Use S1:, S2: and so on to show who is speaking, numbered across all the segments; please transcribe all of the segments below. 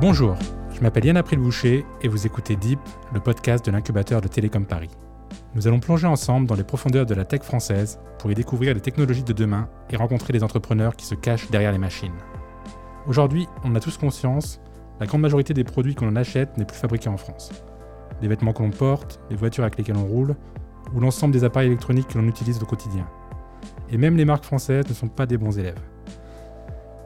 S1: Bonjour, je m'appelle Yann April Boucher et vous écoutez Deep, le podcast de l'incubateur de Télécom Paris. Nous allons plonger ensemble dans les profondeurs de la tech française pour y découvrir les technologies de demain et rencontrer les entrepreneurs qui se cachent derrière les machines. Aujourd'hui, on a tous conscience, la grande majorité des produits que l'on achète n'est plus fabriquée en France. Les vêtements que l'on porte, les voitures avec lesquelles on roule, ou l'ensemble des appareils électroniques que l'on utilise au quotidien. Et même les marques françaises ne sont pas des bons élèves.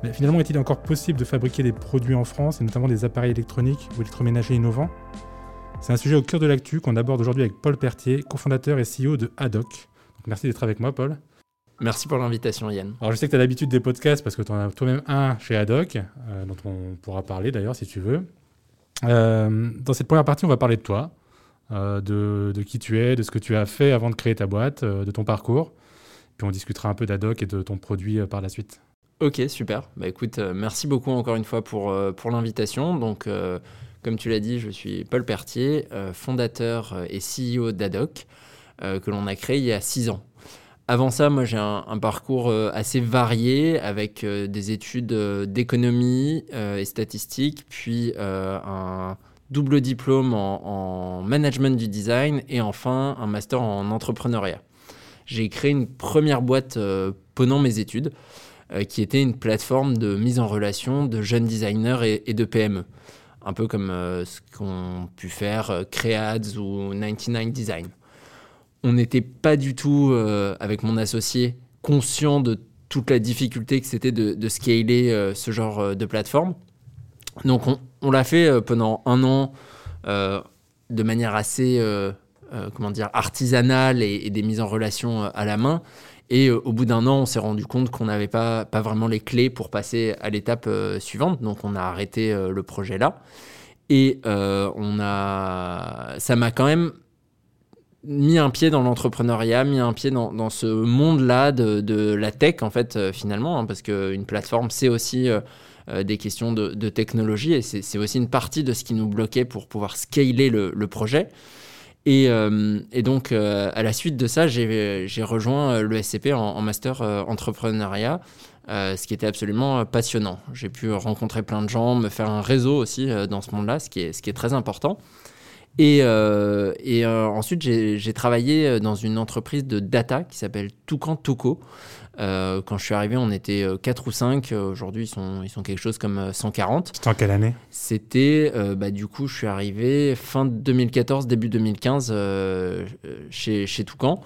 S1: Mais finalement, est-il encore possible de fabriquer des produits en France, et notamment des appareils électroniques ou électroménagers innovants? C'est un sujet au cœur de l'actu qu'on aborde aujourd'hui avec Paul Pertier, cofondateur et CEO de Haddock. merci d'être avec moi, Paul.
S2: Merci pour l'invitation, Yann.
S1: Alors, je sais que tu as l'habitude des podcasts parce que tu en as toi-même un chez Haddock, euh, dont on pourra parler d'ailleurs si tu veux. Euh, dans cette première partie, on va parler de toi, euh, de, de, qui tu es, de ce que tu as fait avant de créer ta boîte, de ton parcours. Puis on discutera un peu d'Haddock et de ton produit par la suite.
S2: Ok, super. Bah écoute, euh, merci beaucoup encore une fois pour, euh, pour l'invitation. Donc, euh, comme tu l'as dit, je suis Paul Pertier, fondateur et CEO d'Adoc, que l'on a créé il y a six ans. Avant ça, moi j'ai un, parcours assez varié avec des études d'économie et statistique, puis un double diplôme en, en, management du design et enfin un master en entrepreneuriat. J'ai créé une première boîte pendant mes études. Euh, qui était une plateforme de mise en relation de jeunes designers et, de PME. Un peu comme euh, ce qu'ont pu faire euh, Creads ou 99 Design. On n'était pas du tout, avec mon associé, conscient de toute la difficulté que c'était de, scaler ce genre de plateforme. Donc on, l'a fait pendant un an de manière assez comment dire, artisanale et, des mises en relation à la main. Et euh, au bout d'un an, on s'est rendu compte qu'on n'avait pas, pas vraiment les clés pour passer à l'étape euh, suivante. Donc on a arrêté euh, le projet là. Et on a... ça m'a quand même mis un pied dans l'entrepreneuriat, mis un pied dans, dans ce monde-là de, de, la tech, en fait, finalement, hein, parce qu'une plateforme, c'est aussi des questions de, technologie et c'est aussi une partie de ce qui nous bloquait pour pouvoir scaler le, le projet. Euh, et, donc, euh, à la suite de ça, j'ai rejoint euh, le SCP en, master entrepreneuriat, ce qui était absolument passionnant. J'ai pu rencontrer plein de gens, me faire un réseau aussi dans ce monde-là, ce, qui est, ce qui est très important. Et, et ensuite, j'ai travaillé dans une entreprise de data qui s'appelle Toucan Toco. Euh, quand je suis arrivé, on était 4 euh, ou 5. Euh, aujourd'hui, ils sont, ils sont quelque chose comme 140.
S1: C'était en quelle année?
S2: C'était, bah, du coup, je suis arrivé fin 2014, début 2015 chez, chez Toucan.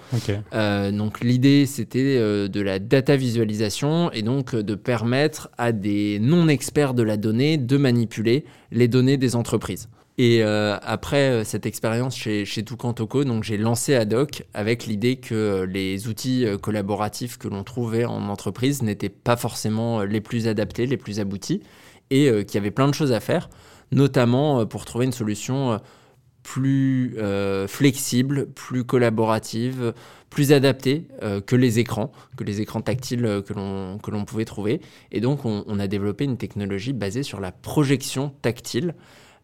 S2: donc, l'idée, c'était de la data visualisation et donc de permettre à des non-experts de la donnée de manipuler les données des entreprises. Et euh, après euh, cette expérience chez, chez Toucan Toco, donc j'ai lancé Adoc avec l'idée que les outils euh, collaboratifs que l'on trouvait en entreprise n'étaient pas forcément les plus adaptés, les plus aboutis, et qu'il y avait plein de choses à faire, notamment pour trouver une solution plus flexible, plus collaborative, plus adaptée que les écrans, que les écrans tactiles que l'on pouvait trouver. Et donc on, on, a développé une technologie basée sur la projection tactile.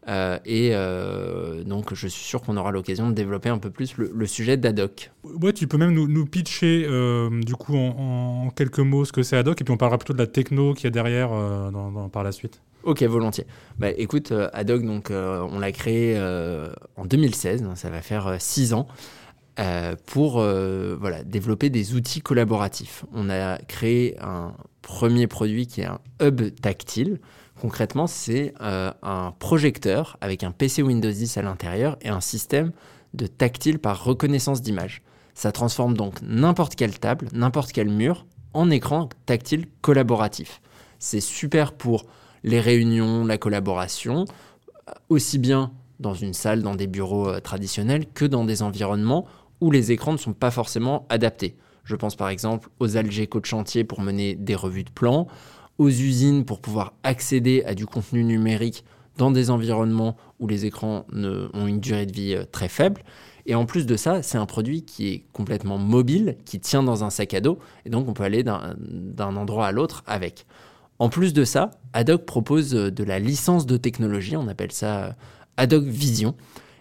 S2: Euh, et euh, donc, je suis sûr qu'on aura l'occasion de développer un peu plus le, sujet d'Adoc.
S1: Ouais, tu peux même nous, pitcher, euh, du coup, en, quelques mots ce que c'est Adoc, et puis on parlera plutôt de la techno qu'il y a derrière dans, par la suite.
S2: Ok, volontiers. Bah, écoute, Adoc, donc, on l'a créé en 2016, ça va faire six ans. pour voilà, développer des outils collaboratifs. On a créé un premier produit qui est un hub tactile Concrètement, c'est euh, un projecteur avec un PC Windows 10 à l'intérieur et un système de tactile par reconnaissance d'image. Ça transforme donc n'importe quelle table, n'importe quel mur en écran tactile collaboratif. C'est super pour les réunions, la collaboration, aussi bien dans une salle, dans des bureaux euh, traditionnels, que dans des environnements où les écrans ne sont pas forcément adaptés. Je pense par exemple aux algécos de chantier pour mener des revues de plans, aux usines pour pouvoir accéder à du contenu numérique dans des environnements où les écrans ont une durée de vie euh, très faible. Et en plus de ça, c'est un produit qui est complètement mobile, qui tient dans un sac à dos, et donc on peut aller d'un endroit à l'autre avec. En plus de ça, Adoc propose euh, de la licence de technologie, on appelle ça euh, Adoc Vision,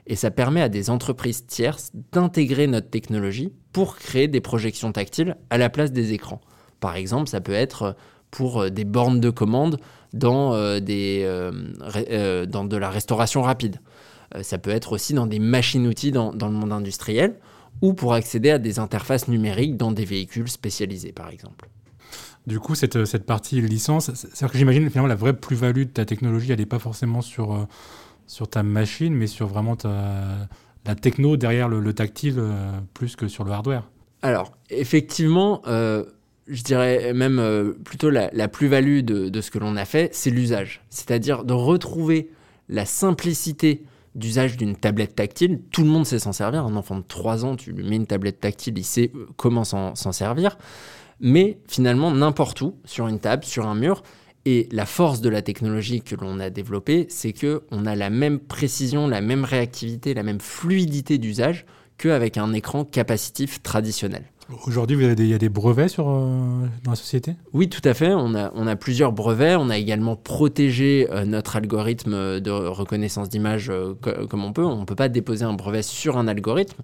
S2: et ça permet à des entreprises tierces d'intégrer notre technologie pour créer des projections tactiles à la place des écrans. Par exemple, ça peut être pour des bornes de commande dans, des, dans de la restauration rapide. ça peut être aussi dans des machines-outils dans, dans, le monde industriel ou pour accéder à des interfaces numériques dans des véhicules spécialisés, par exemple.
S1: Du coup, cette, cette partie licence, c'est-à-dire que j'imagine finalement la vraie plus-value de ta technologie, elle n'est pas forcément sur, sur ta machine, mais sur vraiment ta, la techno derrière le, tactile euh, plus que sur le hardware.
S2: Alors, effectivement, euh, je dirais même euh, plutôt la, plus-value de, ce que l'on a fait, c'est l'usage. C'est-à-dire de retrouver la simplicité d'usage d'une tablette tactile. Tout le monde sait s'en servir. Un enfant de 3 ans, tu lui mets une tablette tactile, il sait comment s'en servir. Mais finalement, n'importe où, sur une table, sur un mur, et la force de la technologie que l'on a développée, c'est que on a la même précision, la même réactivité, la même fluidité d'usage qu'avec un écran capacitif traditionnel.
S1: Aujourd'hui, il y a des brevets sur, euh, dans la société?
S2: Oui, tout à fait. On a, plusieurs brevets. On a également protégé euh, notre algorithme de reconnaissance d'image euh, comme on peut. On ne peut pas déposer un brevet sur un algorithme.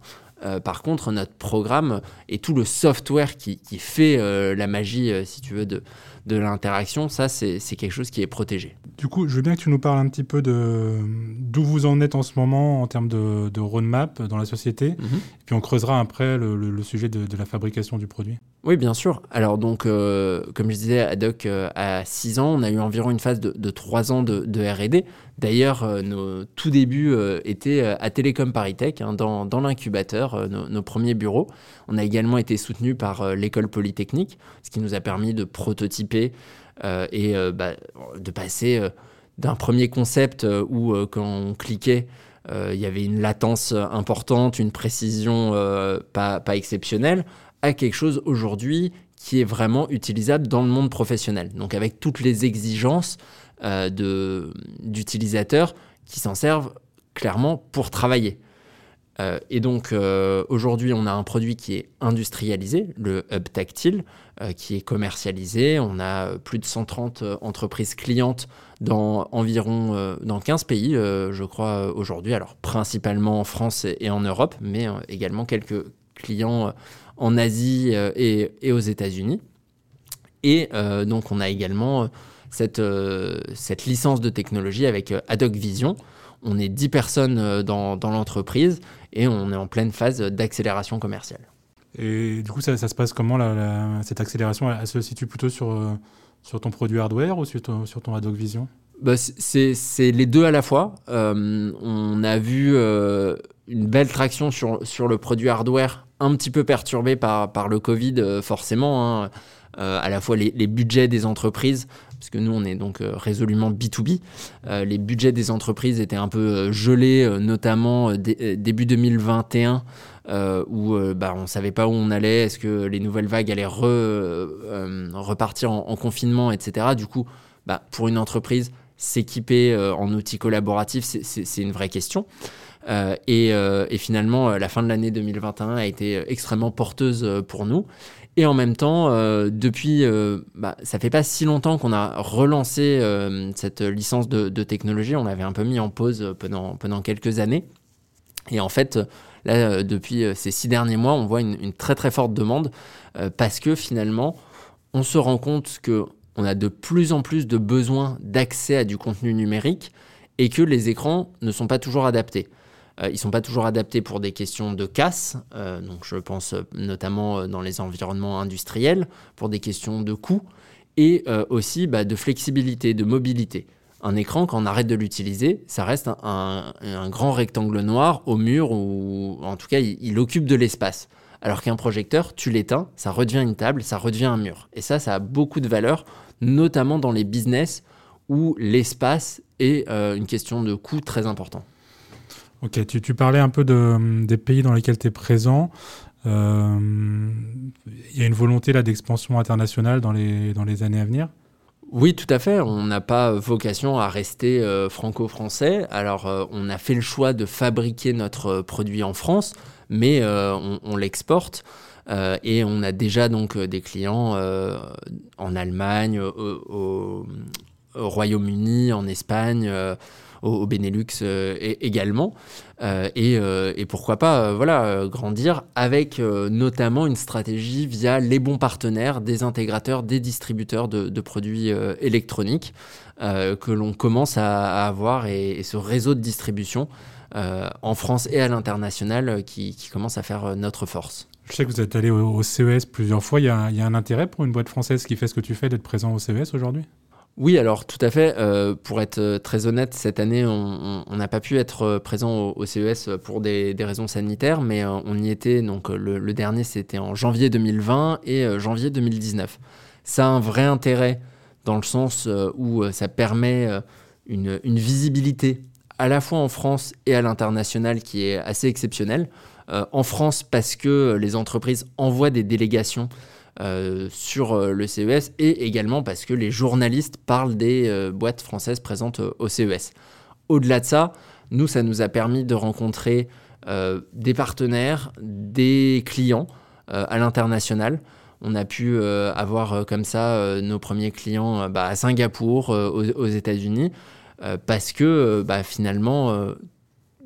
S2: Par contre, notre programme et tout le software qui, qui fait la magie, si tu veux, de, de l'interaction, ça, c'est quelque chose qui est protégé.
S1: Du coup, je veux bien que tu nous parles un petit peu de d'où vous en êtes en ce moment en termes de, roadmap dans la société. Mhm. Et puis on creusera après le, sujet de, la fabrication du produit.
S2: Oui, bien sûr. Alors donc, euh, comme je disais, Adoc euh, a 6 ans, on a eu environ une phase de, de 3 ans de, R&D. D'ailleurs, euh, nos tout débuts étaient à Télécom Paritech, hein, dans, l'incubateur, nos, premiers bureaux. On a également été soutenu par l'école polytechnique, ce qui nous a permis de prototyper et bah, de passer d'un premier concept où quand on cliquait, il y avait une latence importante, une précision pas exceptionnelle, à quelque chose aujourd'hui qui est vraiment utilisable dans le monde professionnel. Donc avec toutes les exigences euh, d'utilisateurs qui s'en servent clairement pour travailler. Euh, et donc euh, aujourd'hui, on a un produit qui est industrialisé, le hub tactile, qui est commercialisé. On a plus de 130 entreprises clientes dans environ dans 15 pays, je crois, aujourd'hui. Alors principalement en France et en Europe, mais également quelques clients en Asie euh, et, aux États-Unis. Et euh, donc, on a également euh, cette, cette licence de technologie avec Adoc Vision. On est 10 personnes dans, dans l'entreprise et on est en pleine phase d'accélération commerciale.
S1: Et du coup, ça, ça se passe comment cette accélération? Elle, se situe plutôt sur, sur ton produit hardware ou sur ton, sur ton Adoc Vision?
S2: Bah, C'est les deux à la fois. on a vu une belle traction sur, sur le produit hardware un petit peu perturbé par, par le Covid, euh, forcément. Hein. Euh, à la fois les, budgets des entreprises, parce que nous, on est donc euh, résolument B2B. les budgets des entreprises étaient un peu gelés, notamment début 2021. où bah, on ne savait pas où on allait, est-ce que les nouvelles vagues allaient repartir en, confinement, etc. Du coup, bah, pour une entreprise, s'équiper en outils collaboratifs, c'est une vraie question. Euh, euh, et, finalement, euh, la fin de l'année 2021 a été extrêmement porteuse pour nous. Et en même temps, depuis, bah, ça fait pas si longtemps qu'on a relancé cette licence de, technologie. On l'avait un peu mis en pause pendant, pendant quelques années. Et en fait, là, depuis ces six derniers mois, on voit une, très très forte demande parce que finalement, on se rend compte que on a de plus en plus de besoins d'accès à du contenu numérique et que les écrans ne sont pas toujours adaptés. Euh, ils ne sont pas toujours adaptés pour des questions de casse, euh, donc je pense euh, notamment dans les environnements industriels, pour des questions de coût, et aussi bah, de flexibilité, de mobilité. Un écran, quand on arrête de l'utiliser, ça reste un, grand rectangle noir au mur, ou en tout cas, il, occupe de l'espace. Alors qu'un projecteur, tu l'éteins, ça redevient une table, ça redevient un mur. Et ça, ça a beaucoup de valeur, notamment dans les business où l'espace est une question de coût très important.
S1: Ok, tu, parlais un peu de, des pays dans lesquels tu es présent. Il euh, y a une volonté là d'expansion internationale dans les, dans les années à venir?
S2: Oui, tout à fait. On n'a pas vocation à rester euh, franco-français. Alors, euh, on a fait le choix de fabriquer notre produit en France, mais on, l'exporte. et on a déjà donc des clients en Allemagne, au Royaume-Uni, en Espagne, au, Benelux également. Et, et, pourquoi pas voilà, grandir avec notamment une stratégie via les bons partenaires des intégrateurs, des distributeurs de, produits électroniques que l'on commence à, avoir et, ce réseau de distribution en France et à l'international qui, qui commence à faire notre force.
S1: Je sais que vous êtes allé au, CES plusieurs fois. Il y, a, un intérêt pour une boîte française qui fait ce que tu fais d'être présent au CES aujourd'hui?
S2: Oui, alors tout à fait. Euh, pour être euh, très honnête, cette année, on n'a pas pu être euh, présent au, CES pour des, raisons sanitaires, mais on y était. Donc le, dernier, c'était en janvier 2020 et janvier 2019. Ça a un vrai intérêt dans le sens où ça permet une, visibilité à la fois en France et à l'international qui est assez exceptionnelle. En France parce que les entreprises envoient des délégations euh, sur euh, le CES et également parce que les journalistes parlent des boîtes françaises présentes au CES. Au-delà de ça, nous, ça nous a permis de rencontrer des partenaires, des clients à l'international. On a pu avoir comme ça nos premiers clients bah, à Singapour, aux, États-Unis, parce que bah, finalement,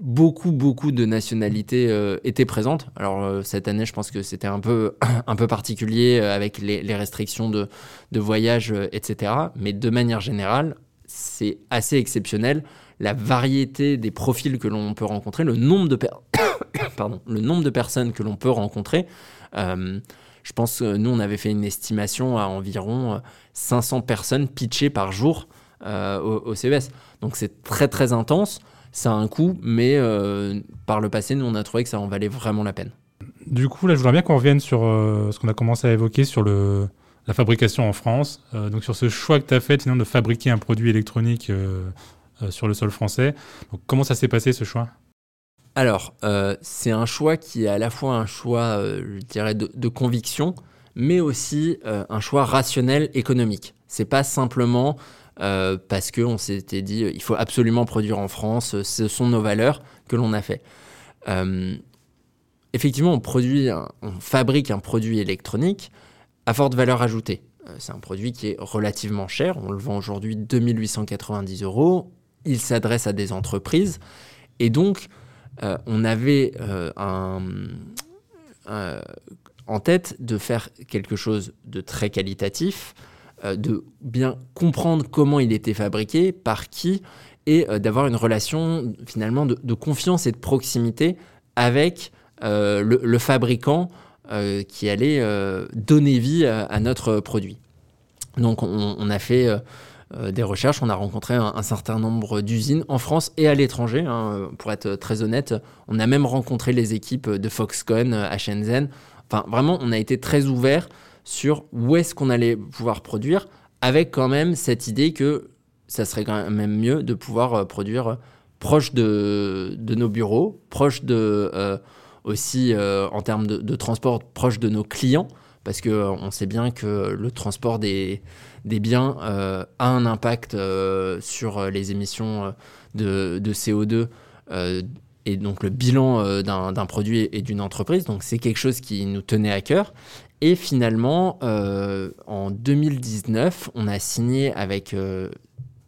S2: beaucoup, beaucoup de nationalités euh, étaient présentes. Alors euh, cette année, je pense que c'était un peu, un peu particulier euh, avec les, restrictions de, de voyage, etc. Mais de manière générale, c'est assez exceptionnel. La variété des profils que l'on peut rencontrer, le nombre de, Pardon, le nombre de personnes que l'on peut rencontrer. je pense que nous, on avait fait une estimation à environ 500 personnes pitchées par jour au, au CES. Donc c'est très très intense ça a un coût, mais euh, par le passé, nous, on a trouvé que ça en valait vraiment la peine.
S1: Du coup, là, je voudrais bien qu'on revienne sur euh, ce qu'on a commencé à évoquer sur le, la fabrication en France. Euh, donc, sur ce choix que tu as fait, sinon, de fabriquer un produit électronique sur le sol français. Donc, comment ça s'est passé, ce choix?
S2: Alors, c'est un choix qui est à la fois un choix, je dirais, de, de conviction, mais aussi un choix rationnel économique. C'est pas simplement euh, parce qu'on s'était dit il faut absolument produire en France, ce sont nos valeurs que l'on a fait. Euh, effectivement, on, produit, on fabrique un produit électronique à forte valeur ajoutée. Euh, c'est un produit qui est relativement cher, on le vend aujourd'hui 2890 euros, il s'adresse à des entreprises, et donc on avait en tête de faire quelque chose de très qualitatif, euh, de bien comprendre comment il était fabriqué, par qui, et euh, d'avoir une relation finalement de, confiance et de proximité avec euh, le, fabricant qui allait donner vie à, notre produit. Donc on, a fait des recherches, on a rencontré un, certain nombre d'usines en France et à l'étranger. Hein, pour être très honnête, on a même rencontré les équipes de Foxconn à Shenzhen. Enfin, vraiment, on a été très ouvert sur où est-ce qu'on allait pouvoir produire, avec quand même cette idée que ça serait quand même mieux de pouvoir euh, produire euh, proche de, nos bureaux, proche de euh, aussi en termes de, transport, proche de nos clients, parce que on sait bien que le transport des, des biens a un impact sur les émissions de, de CO2 et donc le bilan d'un produit et d'une entreprise. Donc c'est quelque chose qui nous tenait à cœur. Et finalement, euh, en 2019, on a signé avec euh,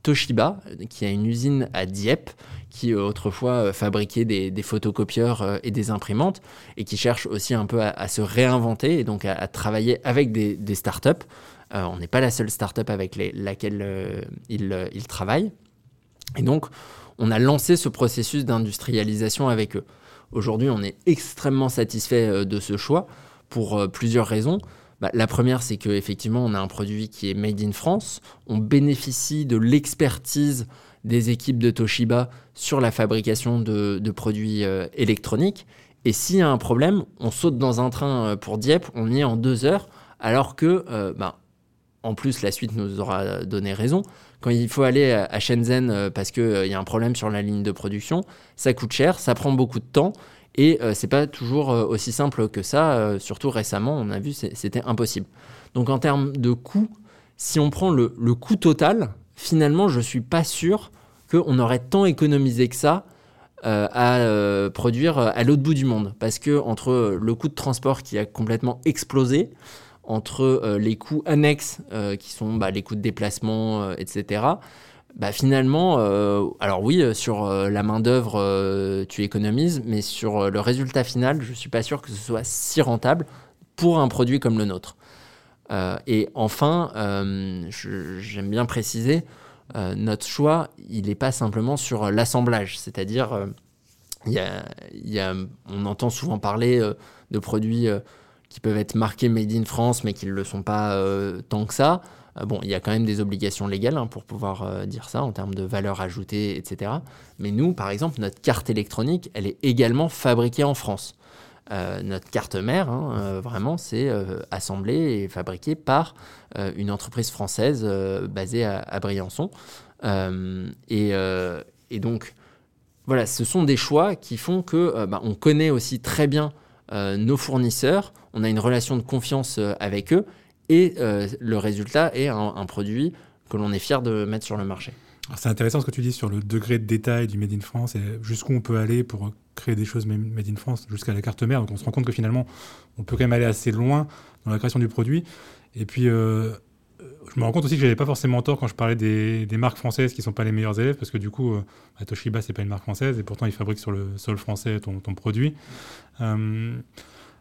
S2: Toshiba, qui a une usine à Dieppe, qui euh, autrefois fabriquait des, photocopieurs et des imprimantes, et qui cherche aussi un peu à, se réinventer et donc à, travailler avec des, startups. on n'est pas la seule startup avec laquelle il, il travaille. Et donc, on a lancé ce processus d'industrialisation avec eux. Aujourd'hui, on est extrêmement satisfait de ce choix pour euh, plusieurs raisons. Bah, la première, c'est qu'effectivement, on a un produit qui est made in France. On bénéficie de l'expertise des équipes de Toshiba sur la fabrication de, produits euh, électroniques. Et s'il y a un problème, on saute dans un train euh, pour Dieppe, on y est en deux heures, alors que, bah, en plus, la suite nous aura donné raison. Quand il faut aller à Shenzhen parce qu'il y a un problème sur la ligne de production, ça coûte cher, ça prend beaucoup de temps. Et euh, c'est pas toujours euh, aussi simple que ça. Euh, surtout récemment, on a vu, c'était impossible. Donc en termes de coût, si on prend le, coût total, finalement, je suis pas sûr qu'on aurait tant économisé que ça à produire à l'autre bout du monde. Parce que entre le coût de transport qui a complètement explosé, entre les coûts annexes qui sont bah, les coûts de déplacement, etc., bah finalement, alors oui, sur la main-d'œuvre, tu économises, mais sur le résultat final, je ne suis pas sûr que ce soit si rentable pour un produit comme le nôtre. et enfin, j'aime bien préciser, notre choix, il n'est pas simplement sur l'assemblage, c'est-à-dire on entend souvent parler euh, de produits euh, qui peuvent être marqués Made in France, mais qui ne le sont pas euh, tant que ça. Bon, il y a quand même des obligations légales hein, pour pouvoir dire ça en termes de valeur ajoutée, etc. Mais nous, par exemple, notre carte électronique, elle est également fabriquée en France. notre carte mère, hein, vraiment, c'est assemblée et fabriquée par une entreprise française basée à, Briançon. Et, donc, voilà, ce sont des choix qui font que euh, bah, on connaît aussi très bien euh, nos fournisseurs, on a une relation de confiance euh, avec eux, et le résultat est un, produit que l'on est fier de mettre sur le marché.
S1: C'est intéressant ce que tu dis sur le degré de détail du Made in France et jusqu'où on peut aller pour créer des choses Made in France jusqu'à la carte mère. Donc on se rend compte que finalement, on peut quand même aller assez loin dans la création du produit. Et puis, je me rends compte aussi que j'avais pas forcément tort quand je parlais des, marques françaises qui sont pas les meilleurs élèves, parce que du coup, euh, Toshiba, c'est pas une marque française, et pourtant, ils fabriquent sur le sol français ton, produit. Euh,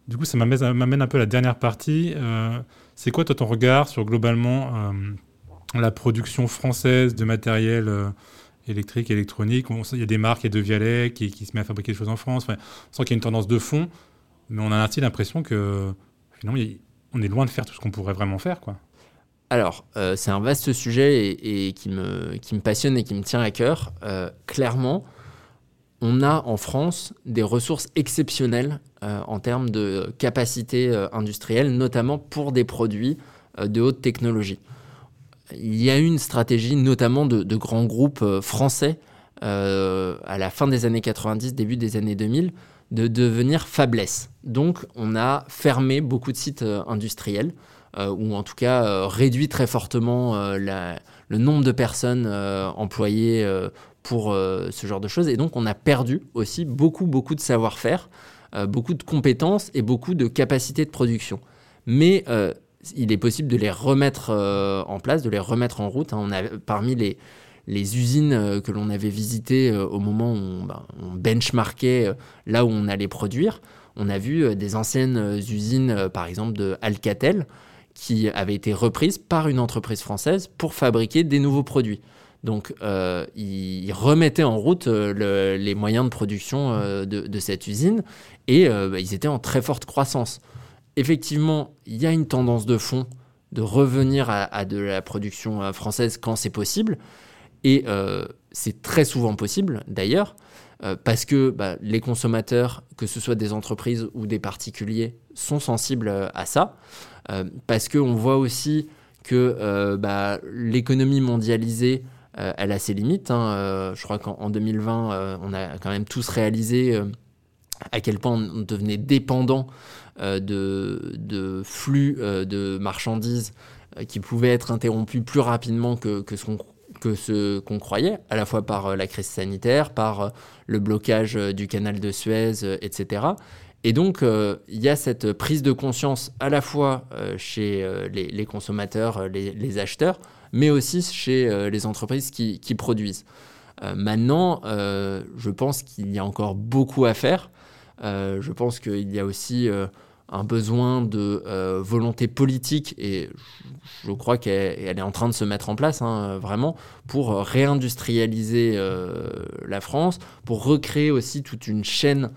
S1: du coup, ça m'amène un peu à la dernière partie. Euh, c'est quoi, toi, ton regard sur globalement la production française de matériel électrique, électronique? Il y a des marques, il y a De Vialet qui, se met à fabriquer des choses en France. on sent qu'il y a une tendance de fond, mais on a aussi l'impression que finalement, on est loin de faire tout ce qu'on pourrait vraiment faire, quoi.
S2: Alors, euh, c'est un vaste sujet et, qui, me, passionne et qui me tient à cœur. Euh, clairement, on a en France des ressources exceptionnelles euh, en termes de capacité industrielle, notamment pour des produits de haute technologie. Il y a une stratégie, notamment de, grands groupes français, à la fin des années 90, début des années 2000, de devenir faiblesse. Donc, on a fermé beaucoup de sites industriels. Euh, ou en tout cas euh, réduit très fortement euh, le nombre de personnes employées pour ce genre de choses. Et donc on a perdu aussi beaucoup, beaucoup de savoir-faire, beaucoup de compétences et beaucoup de capacités de production. Mais il est possible de les remettre en place, de les remettre en route. Hein. On a, parmi les, les usines que l'on avait visitées au moment où on, ben, on, benchmarkait là où on allait produire, on a vu des anciennes usines, par exemple de Alcatel, qui avait été reprise par une entreprise française pour fabriquer des nouveaux produits. Donc, euh, ils remettaient en route euh, les moyens de production euh, de, cette usine et bah, ils étaient en très forte croissance. Effectivement, il y a une tendance de fond de revenir à, de la production française quand c'est possible. Et c'est très souvent possible d'ailleurs, parce que bah, les consommateurs, que ce soit des entreprises ou des particuliers, sont sensibles à ça. Parce qu'on voit aussi que bah, l'économie mondialisée, euh, elle a ses limites. Hein. je crois qu'en 2020, on a quand même tous réalisé à quel point on devenait dépendant de, flux de marchandises qui pouvaient être interrompus plus rapidement que, ce qu'on croyait, à la fois par la crise sanitaire, par le blocage du canal de Suez, etc. Et donc, euh, il y a cette prise de conscience à la fois euh, chez euh, les, consommateurs, les, acheteurs, mais aussi chez les entreprises qui, produisent. maintenant, je pense qu'il y a encore beaucoup à faire. je pense qu'il y a aussi un besoin de volonté politique, et je, crois qu'elle est en train de se mettre en place, hein, vraiment, pour réindustrialiser la France, pour recréer aussi toute une chaîne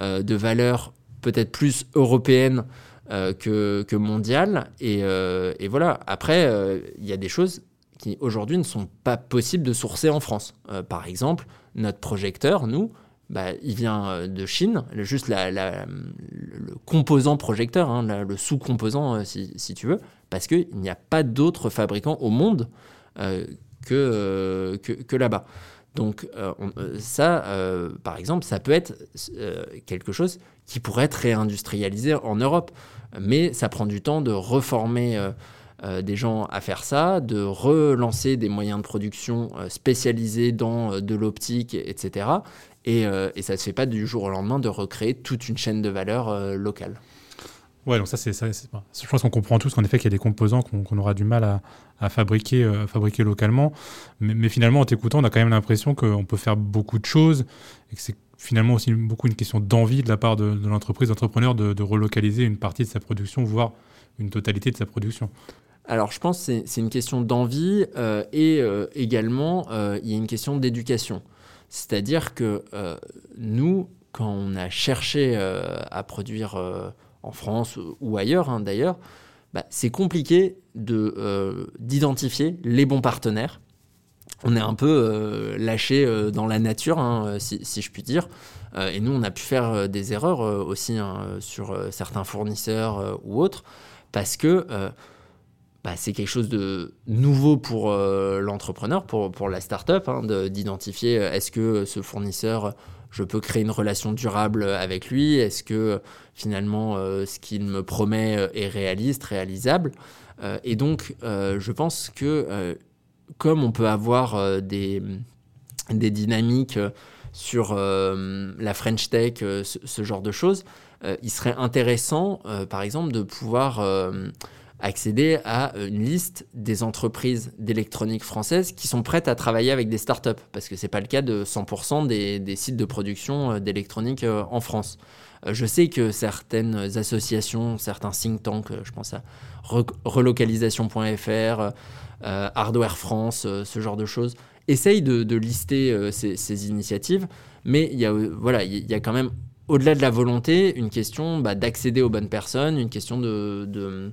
S2: euh, de valeurs peut-être plus européennes euh, que, que mondiales. Euh, et, voilà, après, il y a des choses qui aujourd'hui ne sont pas possibles de sourcer en France. par exemple, notre projecteur, nous, bah, il vient de Chine, juste le composant projecteur, hein, le sous-composant si, tu veux, parce qu'il n'y a pas d'autres fabricants au monde que, que là-bas. Donc euh, euh, ça, euh, par exemple, ça peut être quelque chose qui pourrait être réindustrialisé en Europe. Mais ça prend du temps de reformer des gens à faire ça, de relancer des moyens de production spécialisés dans de l'optique, etc. Et, et, ça ne se fait pas du jour au lendemain de recréer toute une chaîne de valeur locale.
S1: Ouais, donc ça, c'est, je pense qu'on comprend tous qu'en effet, qu'il y a des composants qu'on, aura du mal à, fabriquer, euh, fabriquer localement. Mais, finalement, en t'écoutant, on a quand même l'impression qu'on peut faire beaucoup de choses et que c'est finalement aussi beaucoup une question d'envie de la part de, l'entreprise, d'entrepreneur, de, de, relocaliser une partie de sa production, voire une totalité de sa production.
S2: Alors, je pense que c'est, une question d'envie euh, et euh, également, il y a une question d'éducation. C'est-à-dire que nous, quand on a cherché à produire en France ou ailleurs hein, d'ailleurs, bah, c'est compliqué euh, d'identifier les bons partenaires. On est un peu euh, lâché euh, dans la nature, hein, si, je puis dire. et nous, on a pu faire des erreurs aussi hein, sur certains fournisseurs ou autres, parce que bah, c'est quelque chose de nouveau pour l'entrepreneur, pour, la startup, d'identifier est-ce que ce fournisseur je peux créer une relation durable avec lui? Est-ce que finalement euh, ce qu'il me promet euh, est réaliste, réalisable? Euh, Et donc, je pense que comme on peut avoir des, dynamiques sur la French Tech, ce, genre de choses, il serait intéressant, par exemple, de pouvoir accéder à euh, une liste des entreprises d'électronique françaises qui sont prêtes à travailler avec des startups, parce que ce n'est pas le cas de 100% des, sites de production euh, d'électronique euh, en France. Je sais que certaines associations, certains think tanks, je pense à relocalisation.fr, Hardware France, ce genre de choses, essayent de, lister ces, initiatives, mais il y a, voilà, il y a quand même, au-delà de la volonté, une question bah, d'accéder aux bonnes personnes, une question de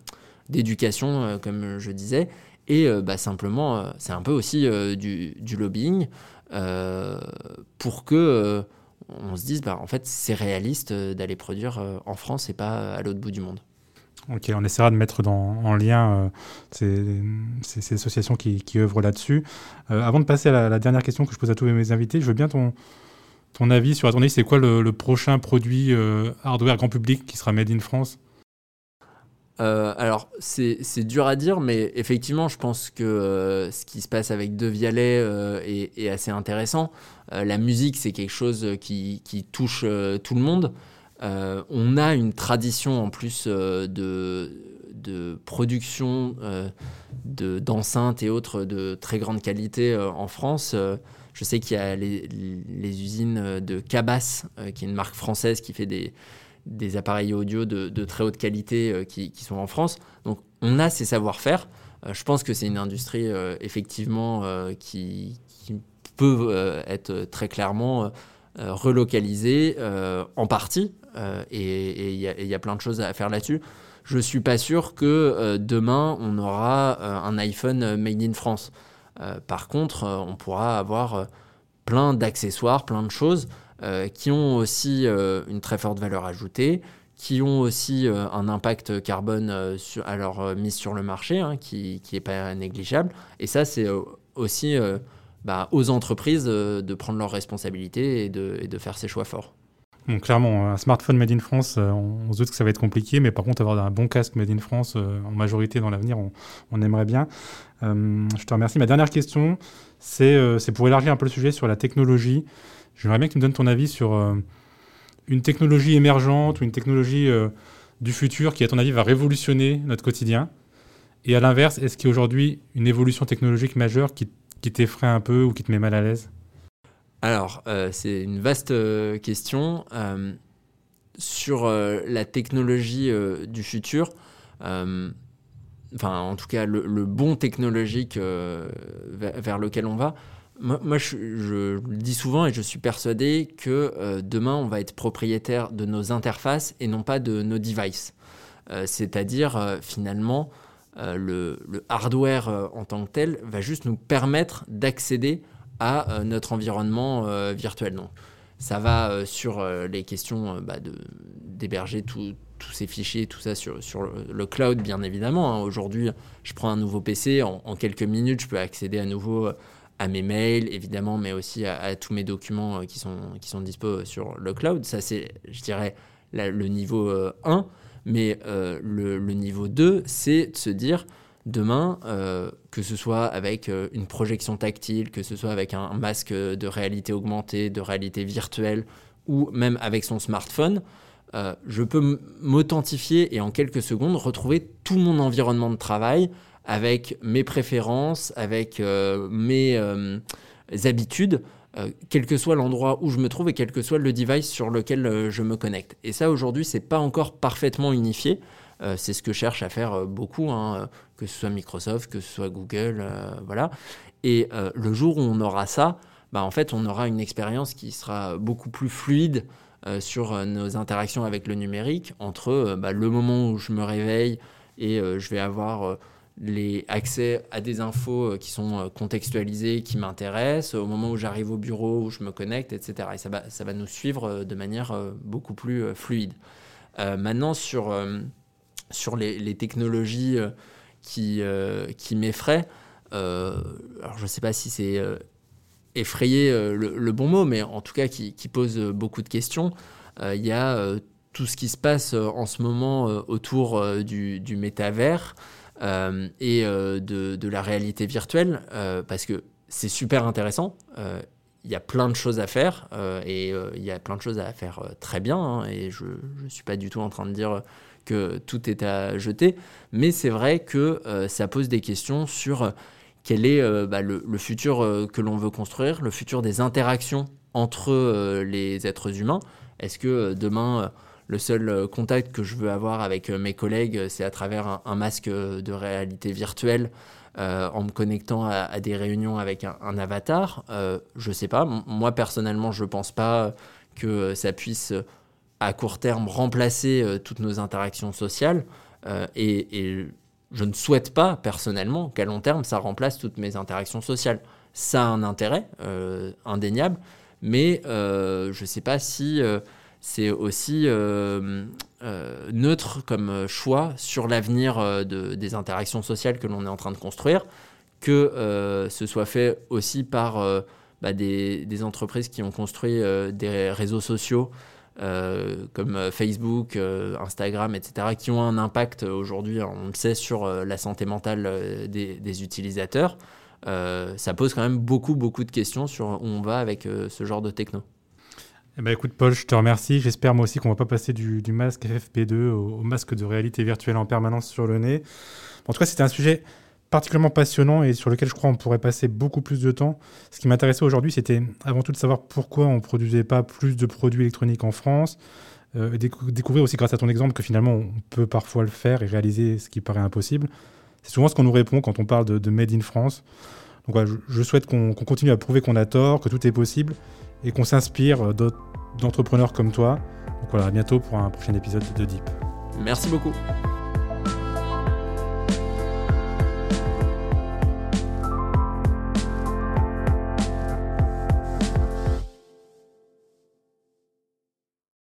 S2: d'éducation, euh, comme je disais. Et euh, bah, simplement, euh, c'est un peu aussi du, lobbying pour que on se dise, bah, en fait, c'est réaliste d'aller produire en France et pas à l'autre bout du monde.
S1: Ok, on essaiera de mettre en lien ces, associations qui, qui œuvrent là-dessus. avant de passer à la, dernière question que je pose à tous mes invités, je veux bien ton, avis sur, avis, c'est quoi le, prochain produit hardware grand public qui sera made in France?
S2: Euh, alors, c'est dur à dire, mais effectivement, je pense que euh, ce qui se passe avec De Vialet euh, est, assez intéressant. la musique, c'est quelque chose qui, touche tout le monde. on a une tradition en plus de, de, production d'enceintes et autres de très grande qualité en France. je sais qu'il y a les, les, usines de Cabas, qui est une marque française qui fait des des appareils audio de, très haute qualité euh, qui, sont en France. Donc on a ces savoir-faire. Euh, je pense que c'est une industrie euh, effectivement qui, peut être très clairement relocalisée en partie. et il y, a plein de choses à faire là-dessus. Je ne suis pas sûr que demain on aura un iPhone made in France. par contre, on pourra avoir plein d'accessoires, plein de choses qui ont aussi euh, une très forte valeur ajoutée, qui ont aussi euh, un impact carbone à leur mise sur le marché, hein, qui n'est pas négligeable. Et ça, c'est aussi bah, aux entreprises de prendre leurs responsabilités et de, de faire ces choix forts.
S1: Bon, clairement, un smartphone made in France, on, se doute que ça va être compliqué, mais par contre, avoir un bon casque made in France en majorité dans l'avenir, on, on, aimerait bien. je te remercie. Ma dernière question, c'est pour élargir un peu le sujet sur la technologie. J'aimerais bien que tu me donnes ton avis sur euh, une technologie émergente ou une technologie euh, du futur qui, à ton avis, va révolutionner notre quotidien. Et à l'inverse, est-ce qu'il y a aujourd'hui une évolution technologique majeure qui, t'effraie un peu ou qui te met mal à l'aise?
S2: Alors, euh, c'est une vaste question. sur la technologie du futur, enfin, en tout cas, le, le bon technologique vers, lequel on va, moi, je, le dis souvent et je suis persuadé que euh, demain, on va être propriétaire de nos interfaces et non pas de nos devices. Euh, c'est-à-dire, euh, finalement, le, hardware en tant que tel va juste nous permettre d'accéder à notre environnement virtuel. Donc, ça va sur les questions bah, d'héberger tous ces fichiers, tout ça sur, le, cloud, bien évidemment. Hein. Aujourd'hui, je prends un nouveau PC, en, quelques minutes, je peux accéder à nouveau à mes mails, évidemment, mais aussi à, tous mes documents euh, qui sont, qui sont dispo sur le cloud. Ça, c'est, je dirais, le niveau 1. Euh, mais euh, le, niveau 2, c'est de se dire, demain, que ce soit avec une projection tactile, que ce soit avec un masque de réalité augmentée, de réalité virtuelle, ou même avec son smartphone, je peux m'authentifier et en quelques secondes retrouver tout mon environnement de travail avec mes préférences, avec mes habitudes, quel que soit l'endroit où je me trouve et quel que soit le device sur lequel je me connecte. Et ça, aujourd'hui, c'est pas encore parfaitement unifié. Euh, c'est ce que cherchent à faire euh, beaucoup, hein, que ce soit Microsoft, que ce soit Google, euh, voilà. Et le jour où on aura ça, bah, en fait, on aura une expérience qui sera beaucoup plus fluide sur nos interactions avec le numérique, entre bah, le moment où je me réveille et je vais avoir les accès à des infos qui sont contextualisées, qui m'intéressent, au moment où j'arrive au bureau, où je me connecte, etc. Et ça va, ça va nous suivre de manière beaucoup plus fluide. maintenant, sur sur les, technologies euh, qui, euh, qui m'effraient. Euh, alors je ne sais pas si c'est effrayer le, bon mot, mais en tout cas qui, qui pose beaucoup de questions. Il y a tout ce qui se passe en ce moment autour du, du métavers et de, de, la réalité virtuelle, parce que c'est super intéressant. Il y a plein de choses à faire et il y a plein de choses à faire très bien. Hein, et je ne suis pas du tout en train de dire que tout est à jeter, mais c'est vrai que euh, ça pose des questions sur euh, quel est euh, bah, le, futur que l'on veut construire, le futur des interactions entre les êtres humains. Est-ce que demain, le seul contact que je veux avoir avec mes collègues, c'est à travers un, masque de réalité virtuelle en me connectant à, des réunions avec un, avatar Je ne sais pas. Moi, personnellement, je ne pense pas que ça puisse à court terme remplacer euh, toutes nos interactions sociales. Euh, et, je ne souhaite pas personnellement qu'à long terme, ça remplace toutes mes interactions sociales. Ça a un intérêt euh, indéniable, mais je ne sais pas si c'est aussi neutre comme choix sur l'avenir des interactions sociales que l'on est en train de construire, que ce soit fait aussi par bah, des, des, entreprises qui ont construit des réseaux sociaux euh, comme euh, Facebook, euh, Instagram, etc., qui ont un impact aujourd'hui, on le sait, sur la santé mentale des, utilisateurs, ça pose quand même beaucoup, beaucoup de questions sur où on va avec ce genre de techno.
S1: Eh ben, écoute Paul, je te remercie. J'espère moi aussi qu'on va pas passer du, masque FFP2 au, masque de réalité virtuelle en permanence sur le nez. En tout cas, c'était un sujet particulièrement passionnant et sur lequel je crois on pourrait passer beaucoup plus de temps. Ce qui m'intéressait aujourd'hui, c'était avant tout de savoir pourquoi on ne produisait pas plus de produits électroniques en France. Euh, découvrir aussi grâce à ton exemple que finalement on peut parfois le faire et réaliser ce qui paraît impossible. C'est souvent ce qu'on nous répond quand on parle de, Made in France. Donc voilà, je, souhaite qu'on continue à prouver qu'on a tort, que tout est possible et qu'on s'inspire d'entrepreneurs comme toi. Donc voilà, à bientôt pour un prochain épisode de Deep.
S2: Merci beaucoup.